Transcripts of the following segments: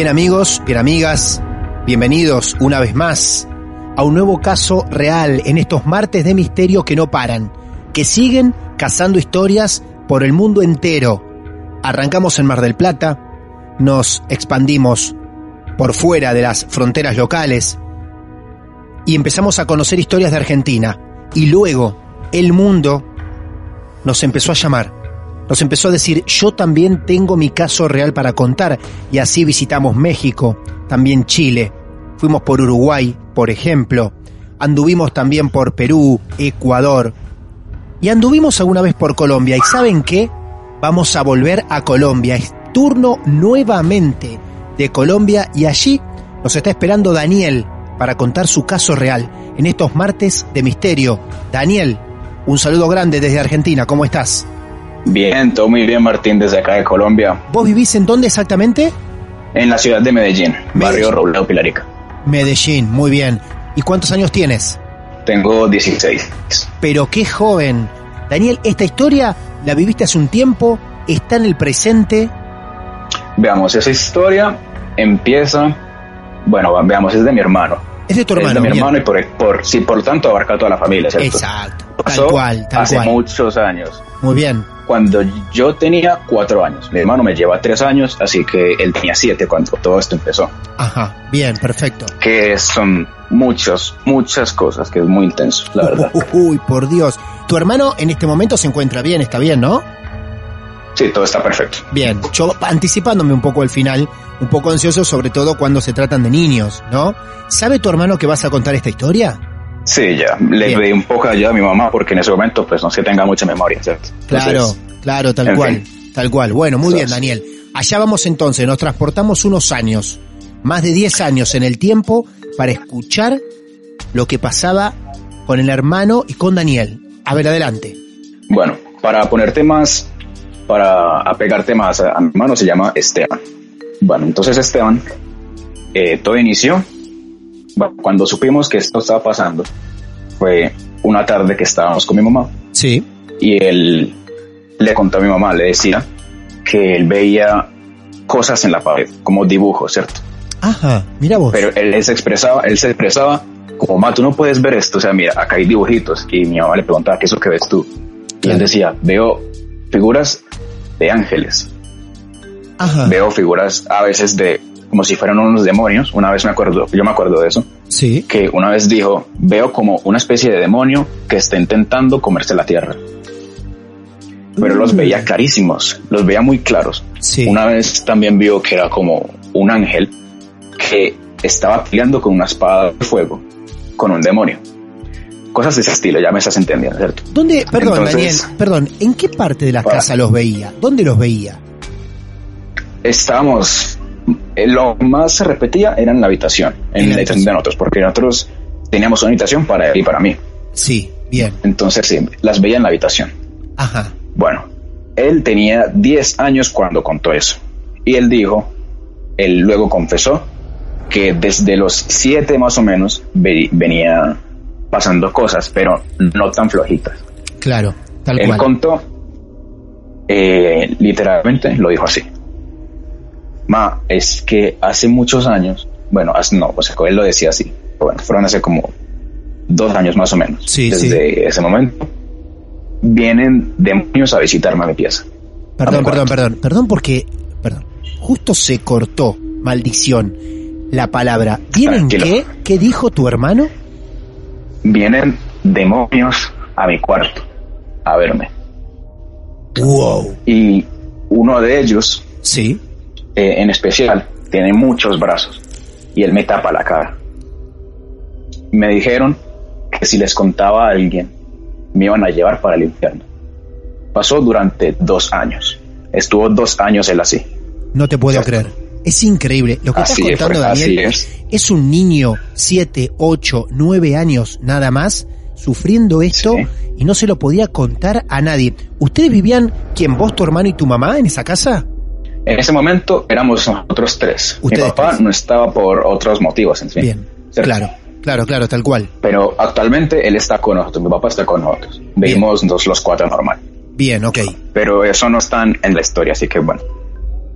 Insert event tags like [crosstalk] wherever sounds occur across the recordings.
Bien amigos, bien amigas, bienvenidos una vez más a un nuevo caso real en estos martes de misterio que no paran, que siguen cazando historias por el mundo entero. Arrancamos en Mar del Plata, nos expandimos por fuera de las fronteras locales y empezamos a conocer historias de Argentina. Y luego el mundo nos empezó a llamar nos empezó a decir, yo también tengo mi caso real para contar. Y así visitamos México, también Chile, fuimos por Uruguay, por ejemplo, anduvimos también por Perú, Ecuador, y anduvimos alguna vez por Colombia. ¿Y saben qué? Vamos a volver a Colombia. Es turno nuevamente de Colombia y allí nos está esperando Daniel para contar su caso real en estos martes de misterio. Daniel, un saludo grande desde Argentina, ¿cómo estás? Bien, todo muy bien, Martín, desde acá de Colombia, ¿Vos vivís en dónde exactamente? en la ciudad de Medellín, barrio Robledo Pilarica. Medellín, muy bien. ¿Y cuántos años tienes? Tengo 16. Pero qué joven. Daniel, esta historia la viviste hace un tiempo, está en el presente. Veamos, esa historia empieza, bueno, veamos, es de mi hermano. Es de tu Es hermano. de mi bien. hermano y por, por, sí, por lo tanto abarca a toda la familia, ¿cierto? Exacto. Pasó Tal cual, tal hace cual. muchos años. Muy bien. Cuando yo tenía cuatro años, mi hermano me lleva tres años, así que él tenía siete cuando todo esto empezó. Ajá, bien, perfecto. Que son muchas, muchas cosas, que es muy intenso, la verdad. [laughs] Uy, por Dios. Tu hermano en este momento se encuentra bien, está bien, ¿no? Sí, todo está perfecto. Bien, yo anticipándome un poco al final, un poco ansioso sobre todo cuando se tratan de niños, ¿no? ¿Sabe tu hermano que vas a contar esta historia? Sí, ya. Le Bien. pedí un poco de ayuda a mi mamá porque en ese momento, pues, no que tenga mucha memoria, ¿cierto? Claro, Entonces, claro, tal cual, fin. tal cual. Bueno, muy bien, Daniel. Allá vamos entonces, nos transportamos unos años, más de 10 años en el tiempo, para escuchar lo que pasaba con el hermano y con Daniel. A ver, adelante. Bueno, para poner temas, para apegar temas a, a mi hermano se llama Esteban. Bueno, entonces Esteban, eh, todo inició bueno, cuando supimos que esto estaba pasando. Fue una tarde que estábamos con mi mamá Sí. y él le contó a mi mamá, le decía que él veía cosas en la pared, como dibujos, ¿cierto? Ajá, mira vos. pero él, él se expresaba, él se expresaba como, ma, tú no puedes ver esto, o sea, mira, acá hay dibujitos, y mi mamá le preguntaba, ¿qué es lo que ves tú? Y él decía, veo figuras de ángeles, Ajá, veo figuras a veces de, como si fueran unos demonios, una vez me acuerdo, yo me acuerdo de eso, sí. que una vez dijo, veo como una especie de demonio que está intentando comerse la tierra. Pero los Mm. veía clarísimos, los veía muy claros. Sí. Una vez también vio que era como un ángel que estaba peleando con una espada de fuego con un demonio. Cosas de ese estilo, ya me estás entendiendo, ¿cierto? ¿Dónde, perdón, Entonces- Daniel, perdón, ¿en qué parte de la casa los veía? ¿Dónde los veía? Estábamos, eh, lo más se repetía era en la habitación, En en la habitación de nosotros, porque nosotros teníamos una habitación para él y para mí. Sí, bien. Entonces sí, las veía en la habitación. Ajá. Bueno, él tenía 10 años cuando contó eso. Y él dijo, él luego confesó que desde los siete más o menos ve- venía pasando cosas, pero no tan flojitas. Claro, tal cual. contó, eh, literalmente lo dijo así. Ma, es que hace muchos años, bueno, no, o sea, él lo decía así, pero bueno, fueron hace como dos años más o menos. Sí, Desde ese momento, vienen demonios a visitarme a mi pieza. Perdón, perdón, perdón. Perdón porque, perdón. Justo se cortó, maldición, la palabra. ¿Vienen qué? ¿Qué dijo tu hermano? Vienen demonios a mi cuarto a verme. Wow. Y uno de ellos, Sí. eh, en especial, tiene muchos brazos y él me tapa la cara. Me dijeron que si les contaba a alguien, me iban a llevar para el infierno. Pasó durante dos años. Estuvo dos años él así. No te puedo creer. Es increíble. Lo que Así estás contando, es, Daniel, es. es un niño, 7, 8, 9 años nada más, sufriendo esto Sí. y no se lo podía contar a nadie. ¿Ustedes vivían, quién, vos, tu hermano y tu mamá en esa casa? En ese momento éramos nosotros tres. Ustedes mi papá tres. no estaba por otros motivos, en fin. Bien, ¿Cierto? claro, claro, claro, tal cual. Pero actualmente él está con nosotros, mi papá está con nosotros. Vivimos los, los cuatro normal. Bien, ok. pero eso no está en la historia, así que bueno.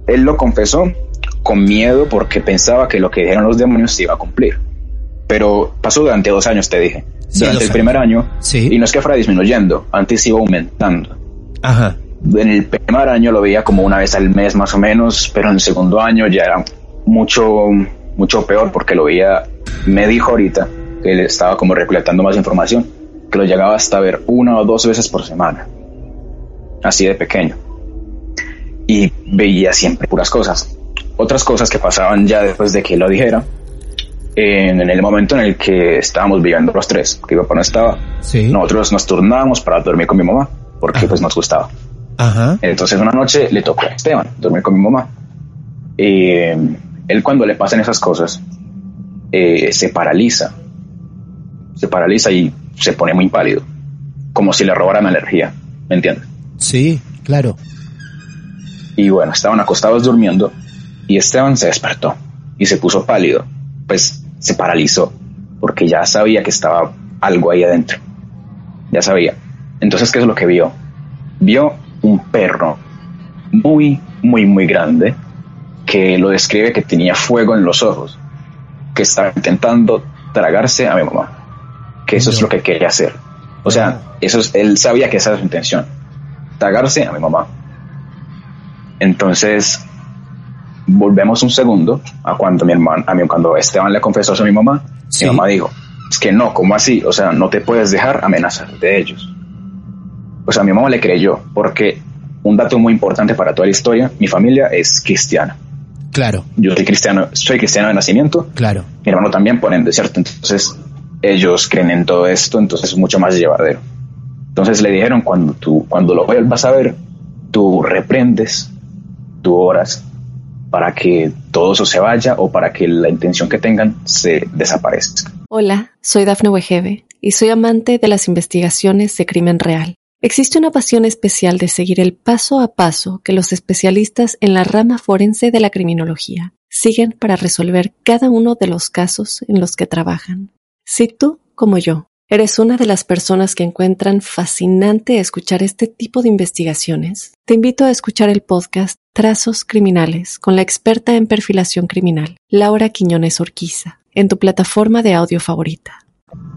Él lo confesó con miedo porque pensaba que lo que dijeron los demonios se iba a cumplir. Pero pasó durante dos años, te dije. Sí, durante el primer año, Sí. y no es que fuera disminuyendo, antes iba aumentando. Ajá. En el primer año lo veía como una vez al mes más o menos, pero en el segundo año ya era mucho, mucho peor porque lo veía, me dijo ahorita que él estaba como recolectando más información, que lo llegaba hasta ver una o dos veces por semana, así de pequeño. Y veía siempre puras cosas. Otras cosas que pasaban ya después de que lo dijera, en, en el momento en el que estábamos viviendo los tres, que mi papá no estaba, Sí. nosotros nos turnábamos para dormir con mi mamá, porque Ajá. pues nos gustaba. Ajá. Entonces una noche le tocó a Esteban dormir con mi mamá. Eh, él cuando le pasan esas cosas eh, se paraliza, se paraliza y se pone muy pálido, como si le robaran energía, ¿me entiendes? Sí, claro. Y bueno, estaban acostados durmiendo y Esteban se despertó y se puso pálido, pues se paralizó porque ya sabía que estaba algo ahí adentro, ya sabía. Entonces, ¿qué es lo que vio? Vio un perro muy, muy, muy grande que lo describe que tenía fuego en los ojos, que estaba intentando tragarse a mi mamá, que eso es lo que quería hacer. O sea, eso es, él sabía que esa era su intención, tragarse a mi mamá. Entonces, volvemos un segundo a cuando mi hermano, a mí, cuando Esteban le confesó eso a mi mamá, Sí. mi mamá dijo, es que no, ¿cómo así? O sea, no te puedes dejar amenazar de ellos. O sea, mi mamá le creyó, porque un dato muy importante para toda la historia, mi familia es cristiana. Claro, Yo soy cristiano, soy cristiano de nacimiento, claro. mi hermano también por ende, ¿cierto? Entonces, ellos creen en todo esto, entonces es mucho más llevadero. Entonces le dijeron, cuando tú, cuando lo vuelvas a ver, tú reprendes, tú oras para que todo eso se vaya o para que la intención que tengan se desaparezca. Hola, soy Dafne Wegebe y soy amante de las investigaciones de crimen real. Existe una pasión especial de seguir el paso a paso que los especialistas en la rama forense de la criminología siguen para resolver cada uno de los casos en los que trabajan. Si tú, como yo, eres una de las personas que encuentran fascinante escuchar este tipo de investigaciones, te invito a escuchar el podcast Trazos Criminales con la experta en perfilación criminal, Laura Quiñones Orquiza, en tu plataforma de audio favorita.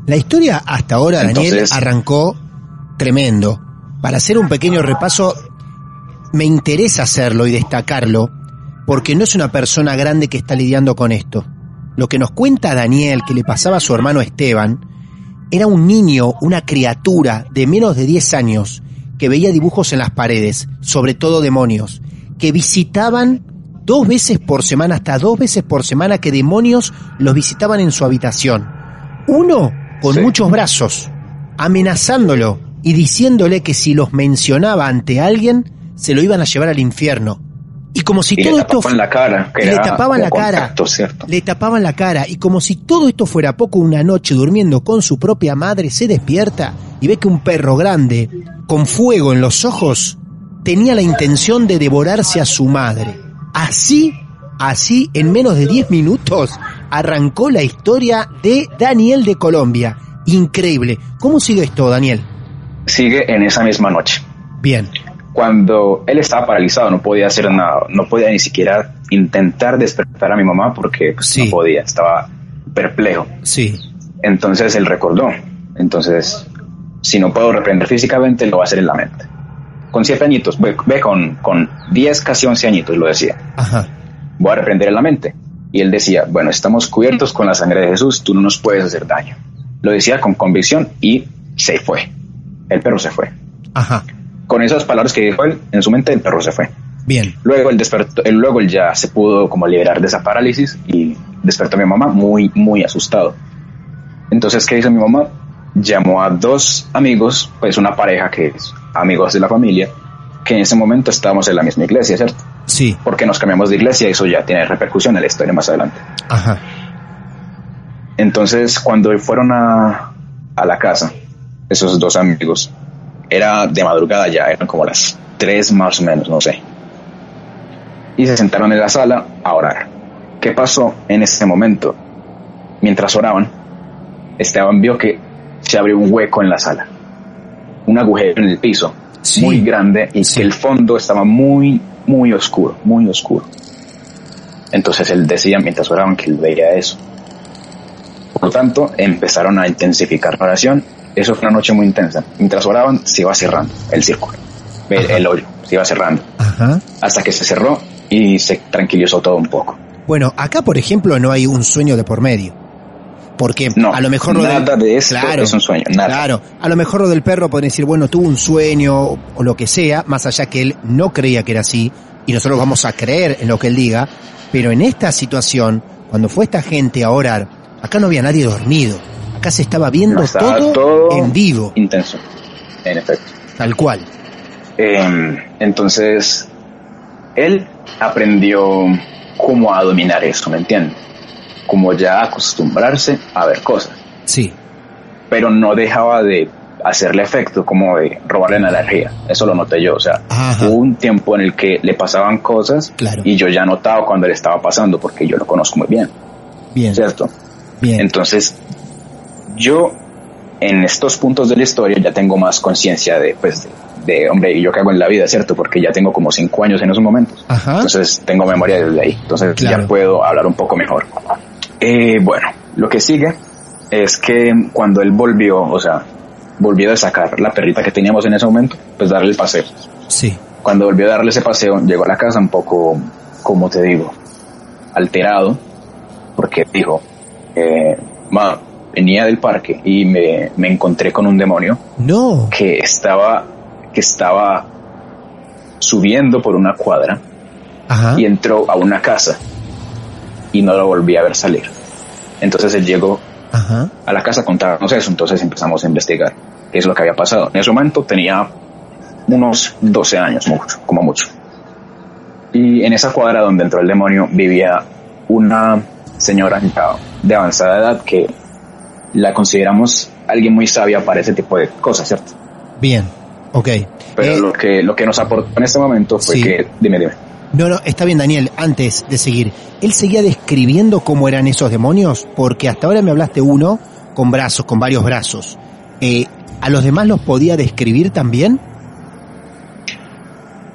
La historia hasta ahora, Daniel, Entonces- arrancó tremendo. Para hacer un pequeño repaso, me interesa hacerlo y destacarlo, porque no es una persona grande que está lidiando con esto. Lo que nos cuenta Daniel que le pasaba a su hermano Esteban, era un niño, una criatura de menos de 10 años, que veía dibujos en las paredes, sobre todo demonios, que visitaban dos veces por semana, hasta dos veces por semana, que demonios los visitaban en su habitación. Uno con Sí. muchos brazos, amenazándolo y diciéndole que si los mencionaba ante alguien, se lo iban a llevar al infierno. Y como si Y todo le esto tapaban la cara, que le tapaban la le tapaban la cara y como si todo esto fuera poco una noche durmiendo con su propia madre se despierta y ve que un perro grande con fuego en los ojos tenía la intención de devorarse a su madre. Así, así en menos de 10 minutos arrancó la historia de Daniel de Colombia. Increíble. ¿Cómo sigue esto, Daniel? Sigue en esa misma noche. Bien. Cuando él estaba paralizado, no podía hacer nada, no podía ni siquiera intentar despertar a mi mamá porque pues, Sí. no podía, estaba perplejo. Sí. Entonces él recordó. Entonces, si no puedo reprender físicamente, lo va a hacer en la mente. Con siete añitos, ve, ve con, con 10, casi 11 añitos, lo decía. Ajá. Voy a reprender en la mente. Y él decía, bueno, estamos cubiertos con la sangre de Jesús, tú no nos puedes hacer daño. Lo decía con convicción y se fue. El perro se fue. Ajá. Con esas palabras que dijo él, en su mente el perro se fue. Bien. Luego él despertó, él, luego él ya se pudo como liberar de esa parálisis y despertó a mi mamá muy, muy asustado. Entonces, ¿qué hizo mi mamá? Llamó a dos amigos, pues una pareja que es amigos de la familia, que en ese momento estábamos en la misma iglesia, ¿cierto? Sí. Porque nos cambiamos de iglesia y eso ya tiene repercusión en la historia más adelante. Ajá. Entonces, cuando fueron a, a la casa, esos dos amigos, era de madrugada ya, eran como las tres más o menos, no sé. Y se sentaron en la sala a orar. ¿Qué pasó en ese momento? Mientras oraban, Esteban vio que se abrió un hueco en la sala, un agujero en el piso, Sí. muy grande, y Sí. que el fondo estaba muy, muy oscuro, muy oscuro. Entonces él decía mientras oraban que él veía eso. Por lo tanto, empezaron a intensificar la oración. Eso fue una noche muy intensa. Mientras oraban, se iba cerrando el círculo, el, el hoyo, se iba cerrando, Ajá. hasta que se cerró y se tranquilizó todo un poco. Bueno, acá, por ejemplo, no hay un sueño de por medio. Porque No, a lo mejor lo nada del... de esto es un sueño, nada. Claro, a lo mejor lo del perro pueden decir, bueno, tuvo un sueño o, o lo que sea, más allá que él no creía que era así, y nosotros vamos a creer en lo que él diga, pero en esta situación, cuando fue esta gente a orar, acá no había nadie dormido, acá se estaba viendo estaba todo, todo en vivo, Intenso, en efecto. tal cual. Eh, entonces, él aprendió cómo a dominar eso, ¿me entiendes? Como ya acostumbrarse a ver cosas, Sí, pero no dejaba de hacerle efecto, como de robarle la energía. Eso lo noté yo, o sea, Ajá. hubo un tiempo en el que le pasaban cosas Claro. y yo ya notaba cuando le estaba pasando, porque yo lo conozco muy bien, bien, ¿cierto? bien. Entonces, yo en estos puntos de la historia ya tengo más conciencia de, pues, de, de, hombre, ¿y yo hago en la vida, ¿cierto? Porque ya tengo como cinco años en esos momentos. Ajá. Entonces, tengo memoria desde ahí. Entonces, Claro. ya puedo hablar un poco mejor. Eh, bueno, lo que sigue es que cuando él volvió, o sea, volvió de sacar la perrita que teníamos en ese momento, pues darle el paseo. Sí, Cuando volvió a darle ese paseo, llegó a la casa un poco, como te digo, alterado, porque dijo, eh, ma, venía del parque y me, me encontré con un demonio no, que estaba, que estaba subiendo por una cuadra ajá, y entró a una casa y no lo volví a ver salir. Entonces él llegó ajá, a la casa contarnos eso, entonces empezamos a investigar qué es lo que había pasado. En ese momento tenía unos 12 años, mucho, como mucho. Y en esa cuadra donde entró el demonio vivía una señora de avanzada edad que la consideramos alguien muy sabia para ese tipo de cosas, ¿cierto? bien, ok. Pero Eh, lo que lo que nos aportó en este momento fue Sí. que, dime, dime. No, no, está bien, Daniel. Antes de seguir, ¿él seguía describiendo cómo eran esos demonios? Porque hasta ahora me hablaste uno con brazos, con varios brazos. Eh, ¿A los demás los podía describir también?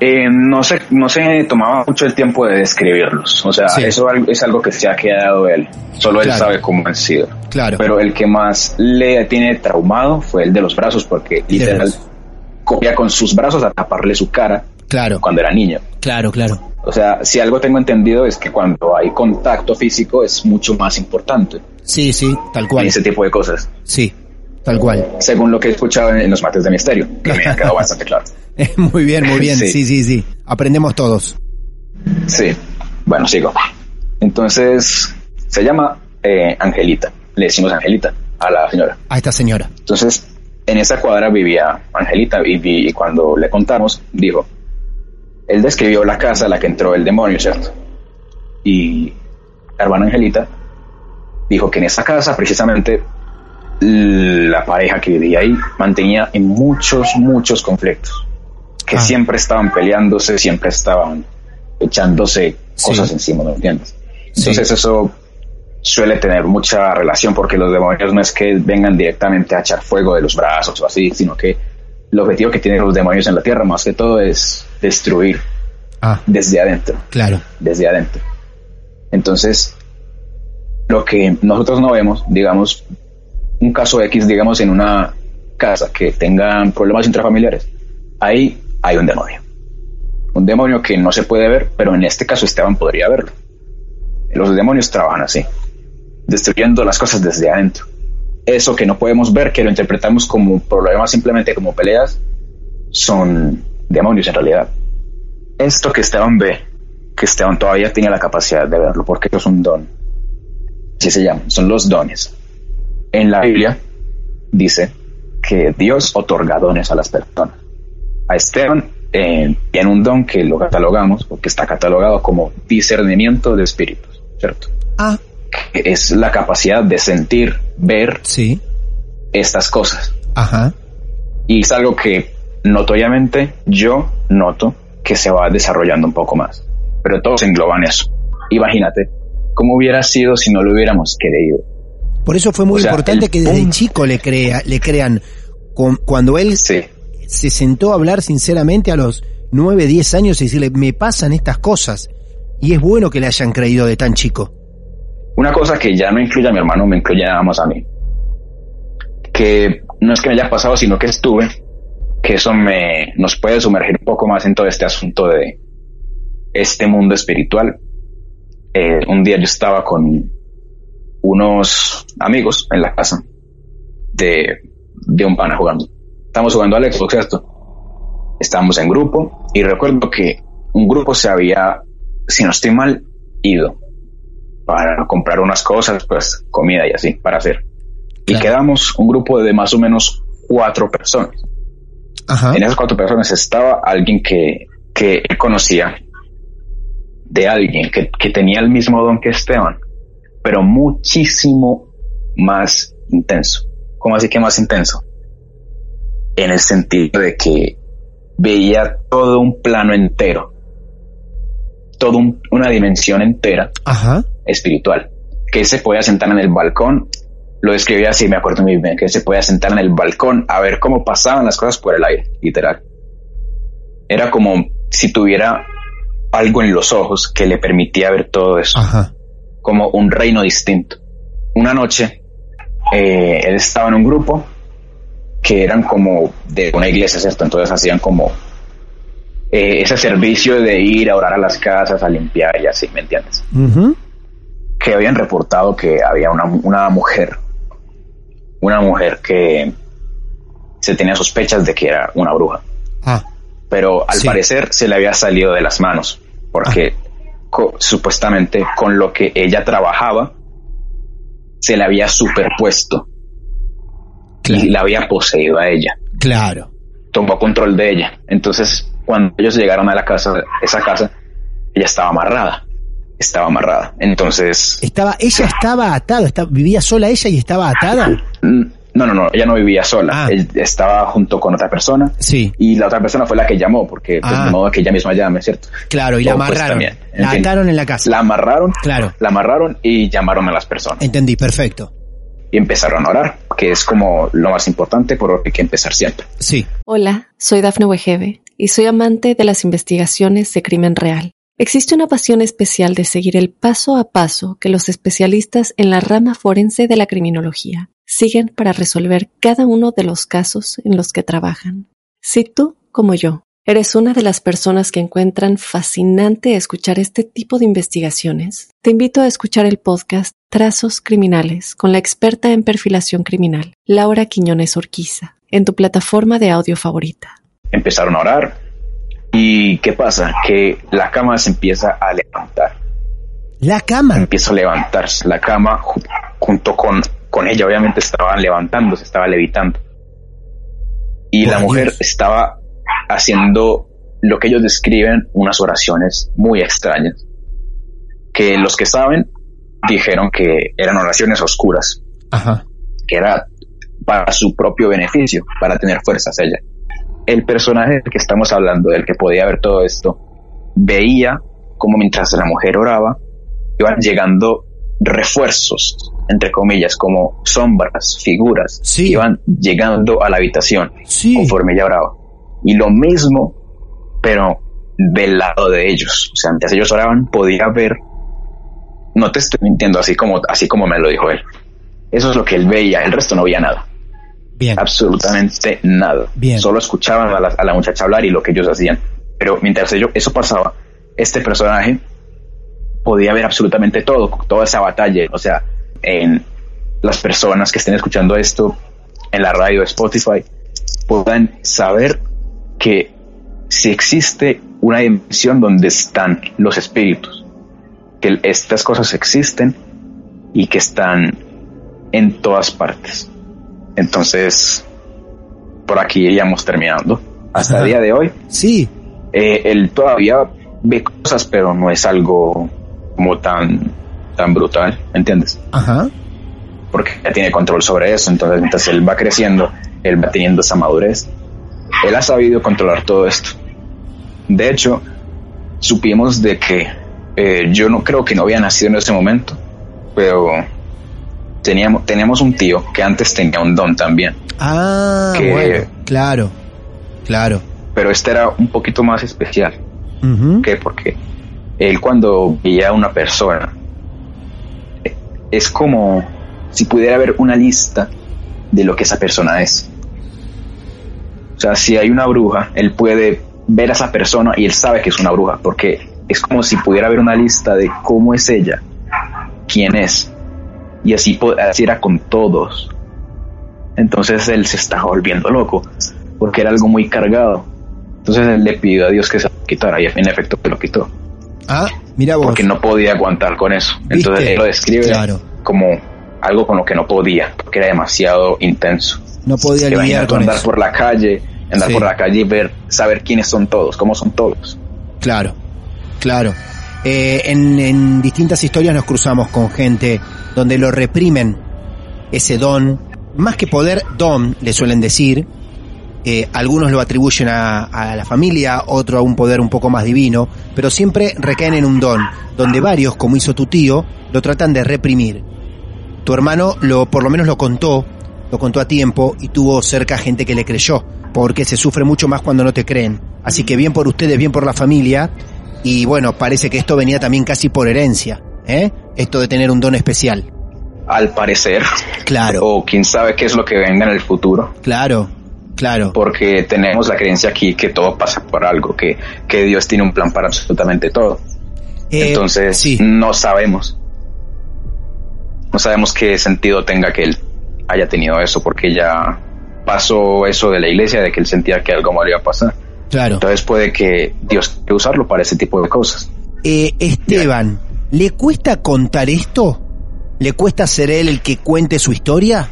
Eh, no se, no se tomaba mucho el tiempo de describirlos. O sea, Sí. eso es algo que se ha quedado él. Solo él sabe cómo han sido. Claro. Pero el que más le tiene traumado fue el de los brazos, porque literal copia con sus brazos a taparle su cara Claro, cuando era niño. claro, claro. O sea, si algo tengo entendido es que cuando hay contacto físico es mucho más importante Sí, sí, tal en cual. ese tipo de cosas, Sí, tal cual. según lo que he escuchado en, los mates de misterio, que me ha quedado bastante claro. [laughs] muy bien, muy bien. Sí. Sí, sí, sí. Aprendemos todos. Sí, bueno, sigo. Entonces, se llama eh, Angelita, le decimos Angelita a la señora. A esta señora. Entonces, en esa cuadra vivía Angelita y, y cuando le contamos, dijo, él describió la casa a la que entró el demonio, ¿cierto? Y la hermana Angelita dijo que en esa casa precisamente la pareja que vivía ahí mantenía en muchos, muchos conflictos, que Ah. siempre estaban peleándose, siempre estaban echándose Sí. cosas encima, ¿me entiendes? Sí. Entonces eso suele tener mucha relación porque los demonios no es que vengan directamente a echar fuego de los brazos o así, sino que el objetivo que tienen los demonios en la tierra más que todo es destruir Ah, desde adentro, claro. desde adentro. Entonces, lo que nosotros no vemos, digamos, un caso X, digamos, en una casa que tengan problemas intrafamiliares, ahí hay un demonio. Un demonio que no se puede ver, pero en este caso Esteban podría verlo. Los demonios trabajan así, destruyendo las cosas desde adentro. Eso que no podemos ver, que lo interpretamos como problemas simplemente como peleas, son demonios en realidad. Esto que Esteban ve, que Esteban todavía tiene la capacidad de verlo, porque eso es un don. Así se llama, son los dones. En la Biblia dice que Dios otorga dones a las personas. A Esteban eh, tiene un don que lo catalogamos, porque está catalogado como discernimiento de espíritus, ¿cierto? Ah, Que es la capacidad de sentir, ver sí. estas cosas. Ajá. Y es algo que notoriamente yo noto que se va desarrollando un poco más. Pero todos engloban eso. Imagínate cómo hubiera sido si no lo hubiéramos creído. Por eso fue muy O sea, importante que desde chico le crea, le crean. Cuando él Sí, se sentó a hablar sinceramente a los 9, 10 años y decirle, me pasan estas cosas. Y es bueno que le hayan creído de tan chico. Una cosa que ya no incluye a mi hermano, me incluye nada más a mí. Que no es que me haya pasado, sino que estuve, que eso me nos puede sumergir un poco más en todo este asunto de este mundo espiritual. Eh, un día yo estaba con unos amigos en la casa de, de un pana jugando. Estamos jugando al Xbox, ¿cierto? Estábamos en grupo y recuerdo que un grupo se había, si no estoy mal, ido para comprar unas cosas, pues comida y así, para hacer. Y quedamos un grupo de más o menos cuatro personas. Ajá. En esas cuatro personas estaba alguien que, que conocía de alguien que, que tenía el mismo don que Esteban, pero muchísimo más intenso. ¿Cómo así que más intenso? En el sentido de que veía todo un plano entero, toda una dimensión entera Ajá. espiritual, que se podía sentar en el balcón, lo describía así, me acuerdo muy bien, que se podía sentar en el balcón a ver cómo pasaban las cosas por el aire, literal. Era como si tuviera algo en los ojos que le permitía ver todo eso, Ajá. Como un reino distinto. Una noche, eh, él estaba en un grupo que eran como de una iglesia, ¿cierto? Entonces hacían como eh, ese servicio de ir a orar a las casas, a limpiar y así, ¿me entiendes? Que habían reportado que había una, una mujer, una mujer que se tenía sospechas de que era una bruja, Ah, pero al Sí. parecer se le había salido de las manos, porque co- supuestamente con lo que ella trabajaba se le había superpuesto claro. y la había poseído a ella, Claro. tomó control de ella. Entonces, cuando ellos llegaron a la casa, esa casa, ella estaba amarrada, estaba amarrada. Entonces, Estaba, ella estaba atada, estaba- vivía sola ella y estaba atada. No, no, no, ella no vivía sola. Ah. Él estaba junto con otra persona Sí, y la otra persona fue la que llamó, porque pues, Ah. de modo que ella misma llame, ¿cierto? claro, y la O, pues, amarraron. también, la ataron en la casa. La amarraron, Claro, la amarraron y llamaron a las personas entendí, perfecto. y empezaron a orar, que es como lo más importante por lo que hay que empezar siempre. Sí, Hola, soy Dafne Wegebe y soy amante de las investigaciones de crimen real. Existe una pasión especial de seguir el paso a paso que los especialistas en la rama forense de la criminología siguen para resolver cada uno de los casos en los que trabajan. Si tú, como yo, eres una de las personas que encuentran fascinante escuchar este tipo de investigaciones, te invito a escuchar el podcast Trazos Criminales con la experta en perfilación criminal, Laura Quiñones Orquiza, en tu plataforma de audio favorita. Empezaron a orar y ¿qué pasa? Que la cama se empieza a levantar. la cama. empieza a levantarse. La cama ju- junto con, con ella obviamente estaba levantándose, estaba levitando. Y la mujer Dios. estaba haciendo lo que ellos describen unas oraciones muy extrañas. Que los que saben dijeron que eran oraciones oscuras, Ajá. que era para su propio beneficio, para tener fuerzas ella. El personaje del que estamos hablando, del que podía ver todo esto, veía como mientras la mujer oraba, iban llegando refuerzos, entre comillas, como sombras, figuras, Sí. que iban llegando a la habitación Sí. conforme ella oraba. Y lo mismo, pero del lado de ellos. O sea, mientras ellos oraban, podía ver, no te estoy mintiendo, así como, así como me lo dijo él. Eso es lo que él veía, el resto no veía nada, Bien. absolutamente nada. Bien. Solo escuchaban a la, a la muchacha hablar y lo que ellos hacían. Pero mientras ello- eso pasaba, este personaje podía ver absolutamente todo, toda esa batalla. O sea, en las personas que estén escuchando esto en la radio Spotify puedan saber que si existe una dimensión donde están los espíritus, que estas cosas existen y que están en todas partes. Entonces, por aquí iríamos terminando. Hasta Ajá. el día de hoy, Sí. eh, él todavía ve cosas, pero no es algo como tan, tan brutal, ¿entiendes? Ajá. Porque ya tiene control sobre eso, entonces mientras él va creciendo, él va teniendo esa madurez, él ha sabido controlar todo esto. De hecho, supimos de que eh, yo no creo que no había nacido en ese momento, pero teníamos, teníamos un tío que antes tenía un don también, Ah, Que- bueno. Claro. Claro. pero este era un poquito más especial. ¿Por qué? Porque él cuando veía a una persona, es como si pudiera haber una lista de lo que esa persona es. O sea, si hay una bruja, él puede ver a esa persona y él sabe que es una bruja, porque es como si pudiera haber una lista de cómo es ella, quién es. Y así, así era con todos. Entonces él se estaba volviendo loco, porque era algo muy cargado. Entonces él le pidió a Dios que se lo quitara y en efecto que lo quitó, Ah, vos. porque no podía aguantar con eso. Entonces él lo describe Claro. como algo con lo que no podía, porque era demasiado intenso. No podía lidiar con andar eso. por la calle, andar Sí. por la calle y ver, saber quiénes son todos, cómo son todos. Claro, claro. Eh, en, en distintas historias nos cruzamos con gente donde lo reprimen ese don. Más que poder, don, le suelen decir. Eh, algunos lo atribuyen a, a la familia, otro a un poder un poco más divino, pero siempre recaen en un don, donde varios, como hizo tu tío, lo tratan de reprimir. Tu hermano lo, por lo menos lo contó, lo contó a tiempo y tuvo cerca gente que le creyó, porque se sufre mucho más cuando no te creen. Así que bien por ustedes, bien por la familia, y bueno, parece que esto venía también casi por herencia, ¿eh? Esto de tener un don especial. Al parecer, Claro, o quién sabe qué es lo que venga en el futuro, claro, claro. porque tenemos la creencia aquí que todo pasa por algo, que, que Dios tiene un plan para absolutamente todo. Eh, Entonces, sí, no sabemos. No sabemos qué sentido tenga que él haya tenido eso, porque ya pasó eso de la iglesia, de que él sentía que algo mal iba a pasar. claro. Entonces puede que Dios quiera usarlo para ese tipo de cosas. Eh, Esteban, ¿le cuesta contar esto? ¿Le cuesta ser él el que cuente su historia?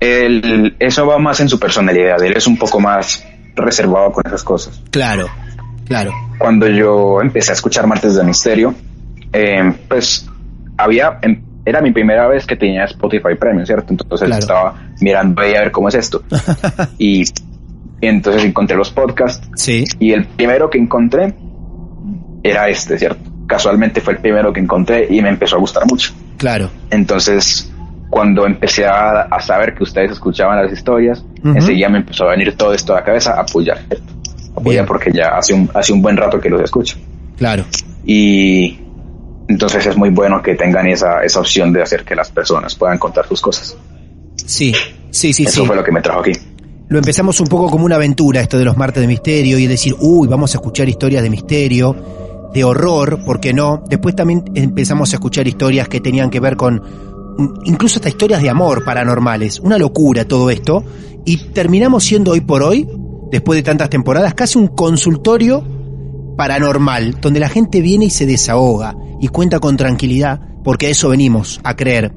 Él, eso va más en su personalidad, él es un poco más reservado con esas cosas. Claro, claro. Cuando yo empecé a escuchar Martes de Misterio, eh, pues había, era mi primera vez que tenía Spotify Premium, ¿cierto? Entonces Claro. estaba mirando ahí a ver cómo es esto. y, [laughs] y entonces encontré los podcasts Sí, y el primero que encontré era este, ¿cierto? Casualmente fue el primero que encontré y me empezó a gustar mucho. claro. Entonces, cuando empecé a, a saber que ustedes escuchaban las historias, Ujú. enseguida me empezó a venir todo esto a la cabeza a apoyar. Apoyar Bien. porque ya hace un, hace un buen rato que los escucho. Claro. Y entonces es muy bueno que tengan esa, esa opción de hacer que las personas puedan contar sus cosas. Sí, sí, sí, Eso sí. fue lo que me trajo aquí. Lo empezamos un poco como una aventura, esto de los martes de misterio, y decir, uy, vamos a escuchar historias de misterio, de horror, ¿por qué no? Después también empezamos a escuchar historias que tenían que ver con, incluso hasta historias de amor paranormales. Una locura todo esto. Y terminamos siendo hoy por hoy, después de tantas temporadas, casi un consultorio paranormal, donde la gente viene y se desahoga y cuenta con tranquilidad, porque a eso venimos, a creer.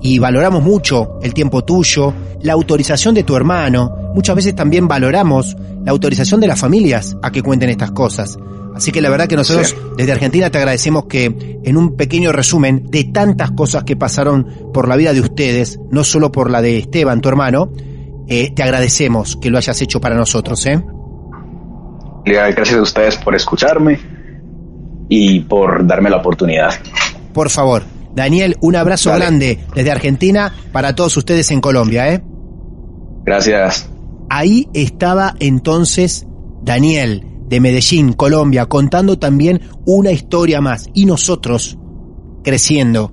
Y valoramos mucho el tiempo tuyo, la autorización de tu hermano, muchas veces también valoramos la autorización de las familias a que cuenten estas cosas. Así que la verdad que nosotros Sí. desde Argentina te agradecemos que en un pequeño resumen de tantas cosas que pasaron por la vida de ustedes, no solo por la de Esteban, tu hermano, eh, te agradecemos que lo hayas hecho para nosotros, ¿eh? Gracias a ustedes por escucharme y por darme la oportunidad. Por favor, Daniel, un abrazo Dale. grande desde Argentina para todos ustedes en Colombia, ¿eh? Gracias. Ahí estaba entonces Daniel de Medellín, Colombia, contando también una historia más. Y nosotros creciendo,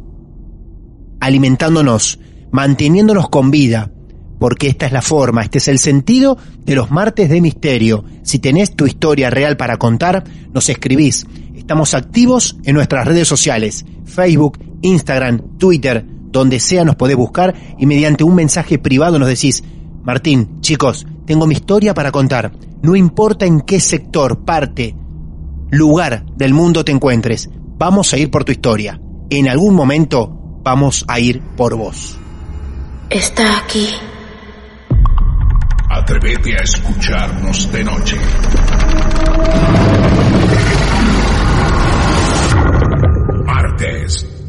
alimentándonos, manteniéndonos con vida, porque esta es la forma, este es el sentido de los martes de misterio. Si tenés tu historia real para contar, nos escribís. Estamos activos en nuestras redes sociales, Facebook, Instagram, Twitter, donde sea nos podés buscar y mediante un mensaje privado nos decís, Martín, chicos, tengo mi historia para contar. No importa en qué sector, parte, lugar del mundo te encuentres, vamos a ir por tu historia. En algún momento vamos a ir por vos. Está aquí. Atrévete a escucharnos de noche. Martes